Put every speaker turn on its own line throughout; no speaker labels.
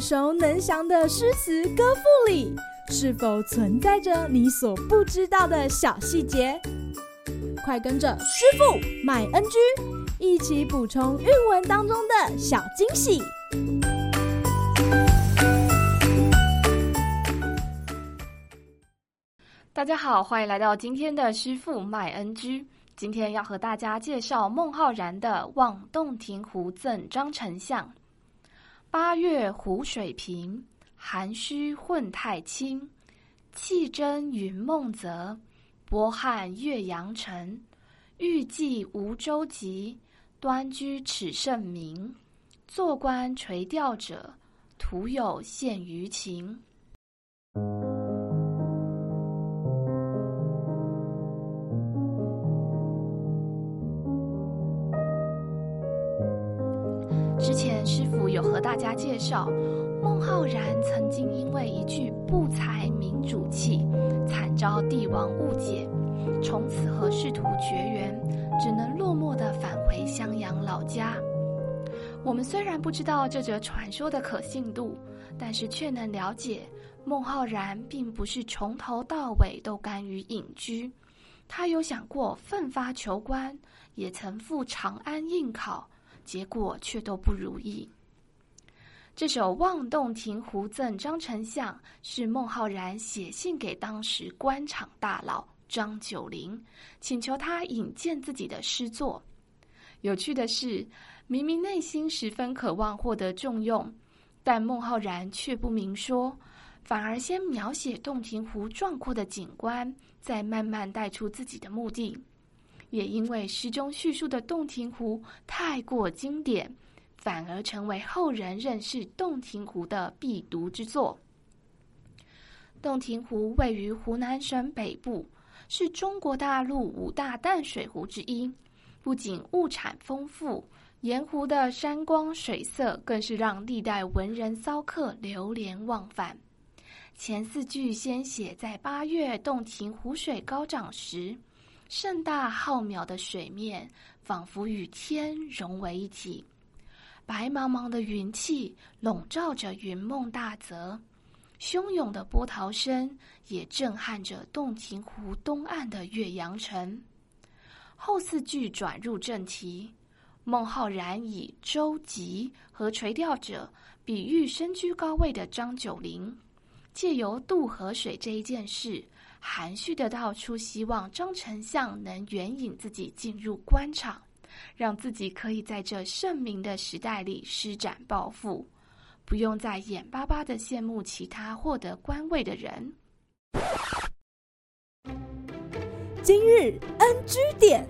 耳熟能详的诗词歌赋里，是否存在着你所不知道的小细节？快跟着师傅麦恩居一起补充韵文当中的小惊喜！
大家好，欢迎来到今天的师傅麦恩居。今天要和大家介绍孟浩然的《望洞庭湖赠张丞相》。八月湖水平，涵虚混太清。气蒸云梦泽，波撼岳阳城。欲济无舟楫，端居耻圣明。坐观垂钓者，徒有羡鱼情。之前师傅有和大家介绍，孟浩然曾经因为一句“不才明主弃”，惨遭帝王误解，从此和仕途绝缘，只能落寞地返回襄阳老家。我们虽然不知道这则传说的可信度，但是却能了解，孟浩然并不是从头到尾都甘于隐居，他有想过奋发求官，也曾赴长安应考。结果却都不如意。这首《望洞庭湖赠张丞相》是孟浩然写信给当时官场大佬张九龄，请求他引荐自己的诗作。有趣的是，明明内心十分渴望获得重用，但孟浩然却不明说，反而先描写洞庭湖壮阔的景观，再慢慢带出自己的目的。也因为诗中叙述的洞庭湖太过经典，反而成为后人认识洞庭湖的必读之作。洞庭湖位于湖南省北部，是中国大陆五大淡水湖之一。不仅物产丰富，沿湖的山光水色更是让历代文人骚客流连忘返。前四句先写在八月洞庭湖水高涨时。盛大浩渺的水面，仿佛与天融为一体。白茫茫的云气笼罩着云梦大泽，汹涌的波涛声也震撼着洞庭湖东岸的岳阳城。后四句转入正题，孟浩然以舟楫和垂钓者比喻身居高位的张九龄，借由渡河水这一件事。含蓄的道出，希望张丞相能援引自己进入官场，让自己可以在这盛名的时代里施展抱负，不用再眼巴巴的羡慕其他获得官位的人。
今日 NG 点，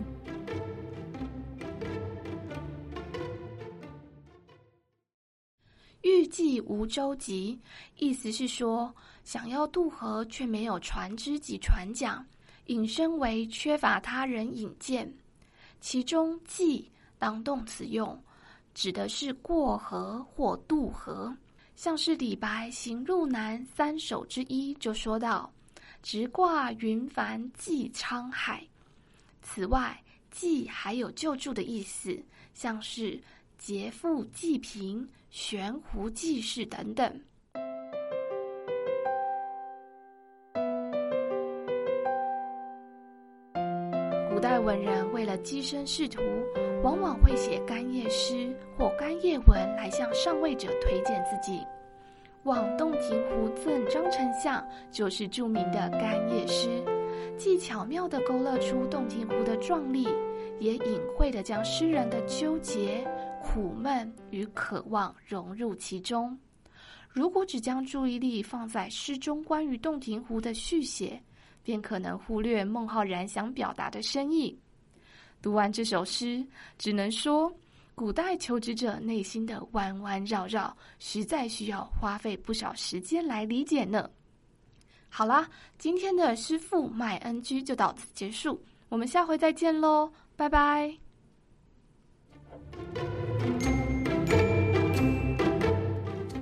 欲济无舟楫，意思是说，想要渡河，却没有船只及船桨，引申为缺乏他人引荐。其中“济”当动词用，指的是过河或渡河。像是李白《行路难》三首之一就说道：“直挂云帆济沧海。”此外，“济”还有救助的意思，像是劫富济贫、悬壶济世等等。古代文人为了跻身仕途，往往会写干谒诗或干谒文来向上位者推荐自己。《望洞庭湖赠张丞相》就是著名的干谒诗，既巧妙地勾勒出洞庭湖的壮丽，也隐晦地将诗人的纠结、苦闷与渴望融入其中。如果只将注意力放在诗中关于洞庭湖的续写，便可能忽略孟浩然想表达的深意。读完这首诗，只能说，古代求职者内心的弯弯绕绕，实在需要花费不少时间来理解呢。好啦，今天的师傅麦恩居就到此结束，我们下回再见喽，拜拜。